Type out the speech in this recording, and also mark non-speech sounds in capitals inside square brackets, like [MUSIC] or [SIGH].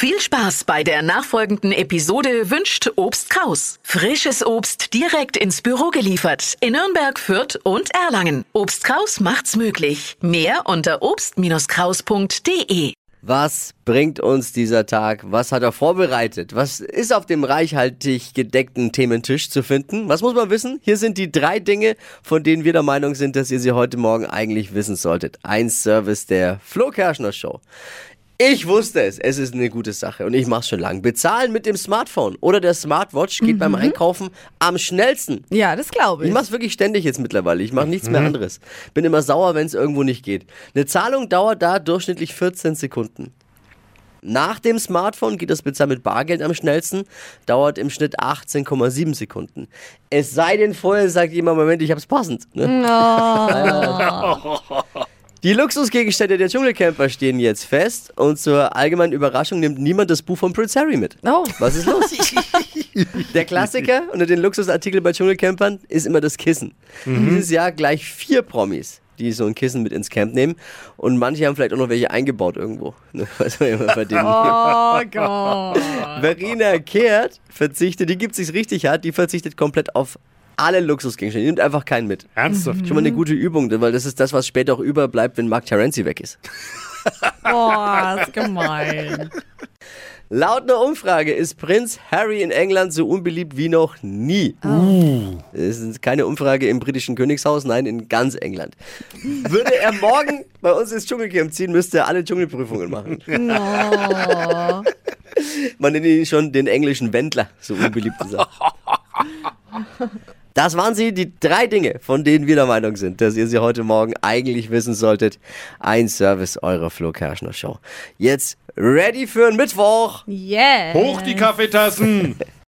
Viel Spaß bei der nachfolgenden Episode wünscht Obst Kraus. Frisches Obst direkt ins Büro geliefert in Nürnberg, Fürth und Erlangen. Obst Kraus macht's möglich. Mehr unter obst-kraus.de. Was bringt uns dieser Tag? Was hat er vorbereitet? Was ist auf dem reichhaltig gedeckten Thementisch zu finden? Was muss man wissen? Hier sind die drei Dinge, von denen wir der Meinung sind, dass ihr sie heute Morgen eigentlich wissen solltet. Ein Service der Flo Kerschner Show. Ich wusste es. Es ist eine gute Sache und ich mache es schon lange. Bezahlen mit dem Smartphone oder der Smartwatch geht beim Einkaufen am schnellsten. Ja, das glaube Ich ich. mache es wirklich ständig jetzt mittlerweile. Ich mache nichts mehr anderes. Bin immer sauer, wenn es irgendwo nicht geht. Eine Zahlung dauert da durchschnittlich 14 Sekunden. Nach dem Smartphone geht das Bezahlen mit Bargeld am schnellsten, dauert im Schnitt 18,7 Sekunden. Es sei denn, vorher sagt jemand, Moment, ich hab's passend. Ne? [LAUGHS] [LAUGHS] Die Luxusgegenstände der Dschungelcamper stehen jetzt fest und zur allgemeinen Überraschung nimmt niemand das Buch von Prince Harry mit. Oh. Was ist los? [LAUGHS] Der Klassiker unter den Luxusartikeln bei Dschungelcampern ist immer das Kissen. Dieses Jahr gleich vier Promis, die so ein Kissen mit ins Camp nehmen. Und manche haben vielleicht auch noch welche eingebaut irgendwo. [LAUGHS] Ne, Was man immer bei denen. Oh Gott. Verena Kehrt verzichtet, die gibt sich's richtig hart, die verzichtet komplett auf alle Luxusgegenstände. Nimmt einfach keinen mit. Ernsthaft? Schon mal eine gute Übung, weil das ist das, was später auch überbleibt, wenn Mark Terenzi weg ist. [LAUGHS] Boah, ist gemein. Laut einer Umfrage ist Prinz Harry in England so unbeliebt wie noch nie. Es ist keine Umfrage im britischen Königshaus, nein, in ganz England. Würde er morgen [LAUGHS] bei uns ins Dschungelcamp ziehen, müsste er alle Dschungelprüfungen machen. Oh. Man nennt ihn schon den englischen Wendler, so unbeliebt ist er. [LAUGHS] Das waren sie, die drei Dinge, von denen wir der Meinung sind, dass ihr sie heute Morgen eigentlich wissen solltet. Ein Service eurer Flo Kerschner Show. Jetzt ready für einen Mittwoch. Yeah. Hoch die Kaffeetassen! [LAUGHS]